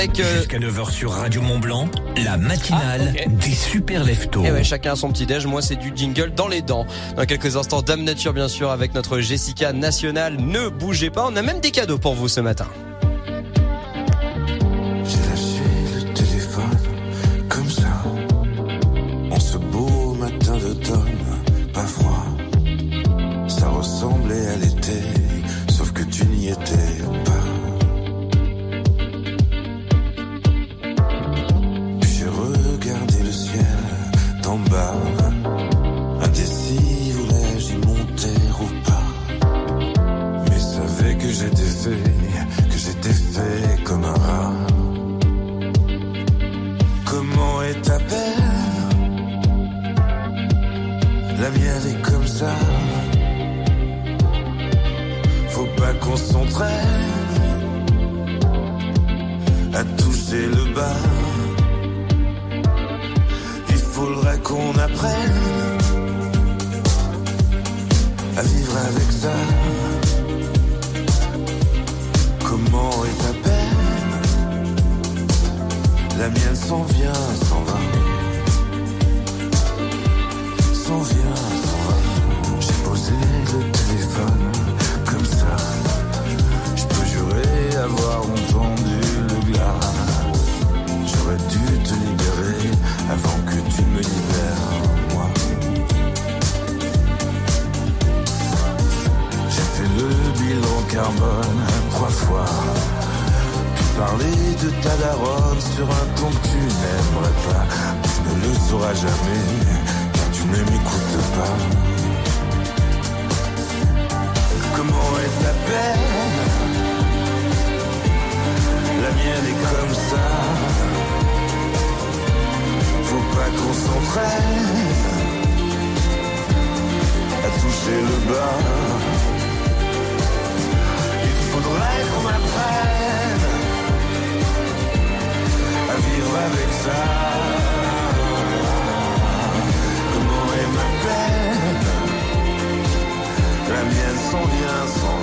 avec... Euh, Jusqu'à 9h sur Radio Mont Blanc, la matinale ah, des super leftos. Et eh ouais, chacun a son petit déj. Moi, c'est du jingle dans les dents. Dans quelques instants, Dame Nature, bien sûr, avec notre Jessica nationale. Ne bougez pas. On a même des cadeaux pour vous ce matin. j'ai défait, que j'ai fait comme un rat. Comment est ta belle La mienne est comme ça. Faut pas qu'on s'entraîne à toucher le bas. Il faudra qu'on apprenne à vivre avec ça. la mienne s'en vient. parler de ta daronne sur un ton que tu n'aimerais pas. Tu ne le sauras jamais, car tu ne m'écoutes pas. Comment est ta paix? Comment elle m'appelle La mienne s'en vient sans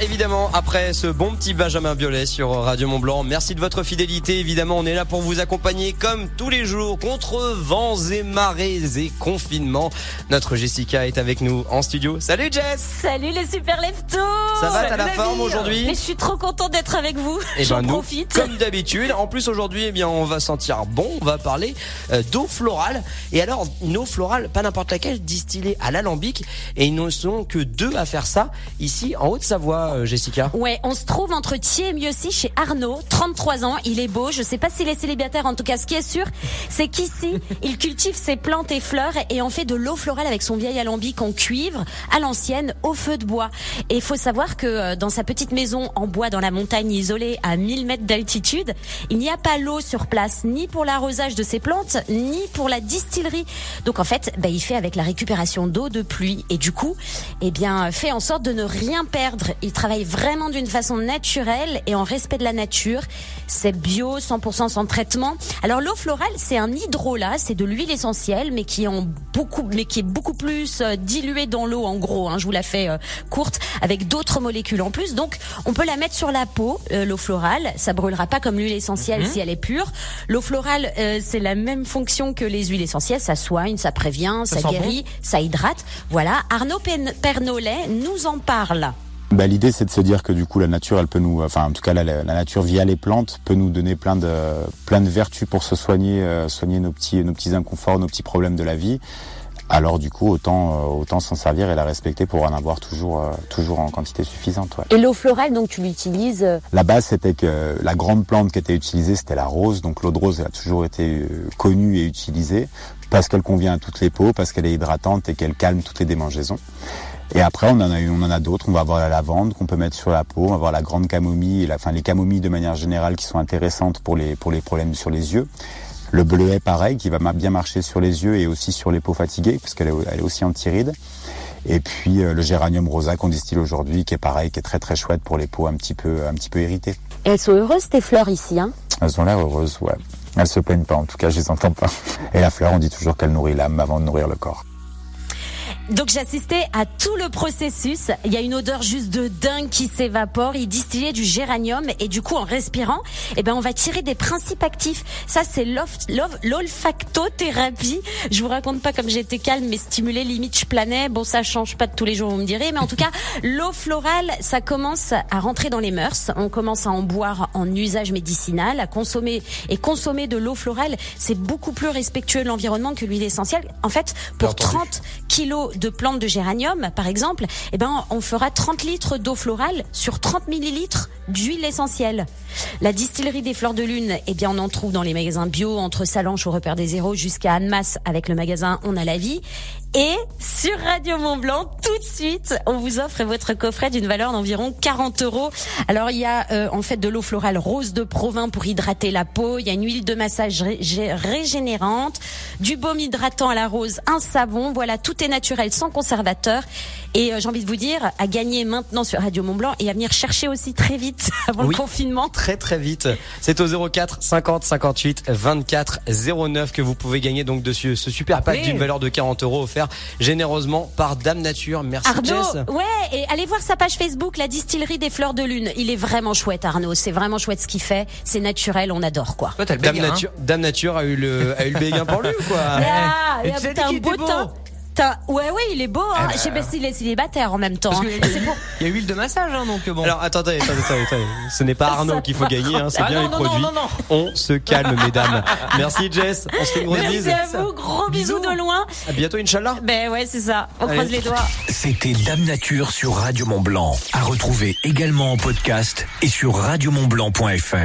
évidemment, après ce bon petit Benjamin Biolay sur Radio Mont Blanc. Merci de votre fidélité. Évidemment, on est là pour vous accompagner comme tous les jours contre vents et marées et confinement. Notre Jessica est avec nous en studio. Salut Jess Salut les super leftos Ça va, t'as la, forme aujourd'hui? Mais je suis trop contente d'être avec vous. Et eh ben nous, profite. comme d'habitude. En plus aujourd'hui, eh bien, on va sentir bon. On va parler euh, d'eau florale. Et alors, une eau florale, pas n'importe laquelle, distillée à l'alambic. Et ils ne sont que deux à faire ça ici en Haute-Savoie, euh, Jessica. Ouais, on se trouve entre Thiers et Mieuxy chez Arnaud, 33 ans. Il est beau. Je sais pas s'il est célibataire. En tout cas, ce qui est sûr, c'est qu'ici, il cultive ses plantes et fleurs et en fait de l'eau florale avec son vieil alambic en cuivre, à l'ancienne, au feu de bois. Et il faut savoir que euh, dans sa petite maison en bois dans la montagne isolée à 1000 mètres d'altitude, il n'y a pas l'eau sur place, ni pour l'arrosage de ses plantes, ni pour la distillerie. Donc en fait, bah, il fait avec la récupération d'eau de pluie et du coup, eh bien, fait en sorte de ne rien perdre. Il travaille vraiment d'une façon naturelle et en respect de la nature. C'est bio, 100% sans traitement. Alors l'eau florale, c'est un hydrolat, c'est de l'huile essentielle, mais qui est en beaucoup, mais qui est beaucoup plus euh, diluée dans l'eau en gros. Hein, je vous la fais euh, courte, avec d'autres molécules en plus. Donc on peut la mettre sur la peau, euh, l'eau florale. Ça brûlera pas comme l'huile essentielle mhm. si elle est pure. L'eau florale, c'est la même fonction que les huiles essentielles. Ça soigne, ça prévient, ça, guérit, ça hydrate. Voilà. Arnaud Pernolet nous en parle. Bah, l'idée c'est de se dire que du coup la nature elle peut nous enfin en tout cas la, la nature via les plantes peut nous donner plein de plein de vertus pour se soigner euh, soigner nos petits nos petits inconforts nos petits problèmes de la vie alors du coup autant euh, autant s'en servir et la respecter pour en avoir toujours euh, toujours en quantité suffisante. Ouais. Et l'eau florale donc tu l'utilises La base c'était que la grande plante qui était utilisée c'était la rose donc l'eau de rose a toujours été connue et utilisée parce qu'elle convient à toutes les peaux parce qu'elle est hydratante et qu'elle calme toutes les démangeaisons. Et après, on en a, on en a d'autres. On va avoir la lavande qu'on peut mettre sur la peau. On va avoir la grande camomille, la, enfin les camomilles de manière générale qui sont intéressantes pour les pour les problèmes sur les yeux. Le bleuet, pareil, qui va bien marcher sur les yeux et aussi sur les peaux fatiguées, parce qu'elle est, aussi anti-rides. Et puis euh, le géranium rosa qu'on distille aujourd'hui, qui est pareil, qui est très très chouette pour les peaux un petit peu un petit peu irritées. elles sont heureuses tes fleurs ici, hein? Elles ont l'air heureuses, ouais. Elles se plaignent pas, en tout cas, je les entends pas. Et la fleur, on dit toujours qu'elle nourrit l'âme avant de nourrir le corps. Donc j'assistais à tout le processus. Il y a une odeur juste de dingue qui s'évapore. Il distillait du géranium et du coup en respirant, eh ben on va tirer des principes actifs. Ça c'est l'olfactothérapie. Je vous raconte pas comme j'étais calme mais stimulé limite je planais. Bon ça change pas de tous les jours vous me direz, mais en tout cas l'eau florale ça commence à rentrer dans les mœurs. On commence à en boire en usage médicinal, à consommer et consommer de l'eau florale, c'est beaucoup plus respectueux de l'environnement que l'huile essentielle. En fait, pour 30 kilos de plantes de géranium, par exemple, eh ben, on fera 30 litres d'eau florale sur 30 millilitres d'huile essentielle. La distillerie des fleurs de lune, eh bien, on en trouve dans les magasins bio, entre Salanche au repère des zéros jusqu'à Annemasse avec le magasin On a la vie. Et sur Radio Mont Blanc, tout de suite, on vous offre votre coffret d'une valeur d'environ 40 euros. Alors il y a euh, en fait de l'eau florale rose de Provins pour hydrater la peau. Il y a une huile de massage régénérante, du baume hydratant à la rose, un savon. Voilà, tout est naturel, sans conservateur. Et euh, j'ai envie de vous dire, à gagner maintenant sur Radio Mont Blanc et à venir chercher aussi très vite avant le confinement. Très très vite. C'est au 04 50 58 24 09 que vous pouvez gagner donc dessus ce super pack d'une valeur de 40 euros offert généreusement par Dame Nature. Merci Arnaud, Jess. Ouais, et allez voir sa page Facebook, la distillerie des fleurs de lune. Il est vraiment chouette Arnaud, c'est vraiment chouette ce qu'il fait. C'est naturel, on adore quoi. Dame, Nature, Dame Nature a eu le, a eu le béguin pour lui ou quoi? Ah, T'as un beau Ouais, ouais, il est beau. Hein. Je sais pas s'il est célibataire en même temps. Hein. Il y a huile de massage, hein, donc bon. Alors attendez, attendez, attendez, Ce n'est pas Arnaud qu'il faut gagner, hein, c'est ah bien les produits. On se calme, mesdames. Merci Jess. On se fait une grosse bise. Merci à vous. Gros bisous, de loin. À bientôt, Inch'Allah. Ben ouais, c'est ça. On croise les doigts. C'était Dame Nature sur Radio Mont Blanc. À retrouver également en podcast et sur radiomontblanc.fr.